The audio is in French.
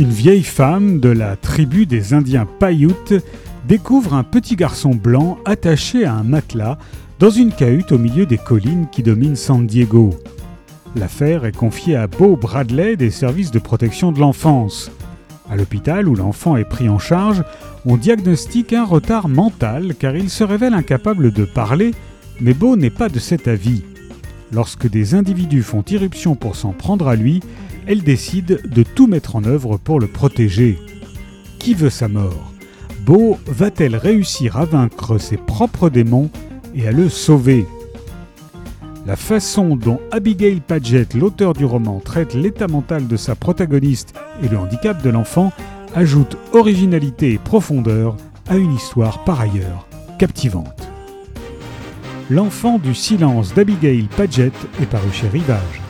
Une vieille femme de la tribu des Indiens Paiutes découvre un petit garçon blanc attaché à un matelas dans une cahute au milieu des collines qui dominent San Diego. L'affaire est confiée à Beau Bradley des services de protection de l'enfance. À l'hôpital où l'enfant est pris en charge, on diagnostique un retard mental car il se révèle incapable de parler, mais Beau n'est pas de cet avis. Lorsque des individus font irruption pour s'en prendre à lui, elle décide de tout mettre en œuvre pour le protéger. Qui veut sa mort? Beau va-t-elle réussir à vaincre ses propres démons et à le sauver? La façon dont Abigail Paget, l'auteur du roman, traite l'état mental de sa protagoniste et le handicap de l'enfant ajoute originalité et profondeur à une histoire par ailleurs captivante. L'enfant du silence d'Abigail Paget est paru chez Rivage.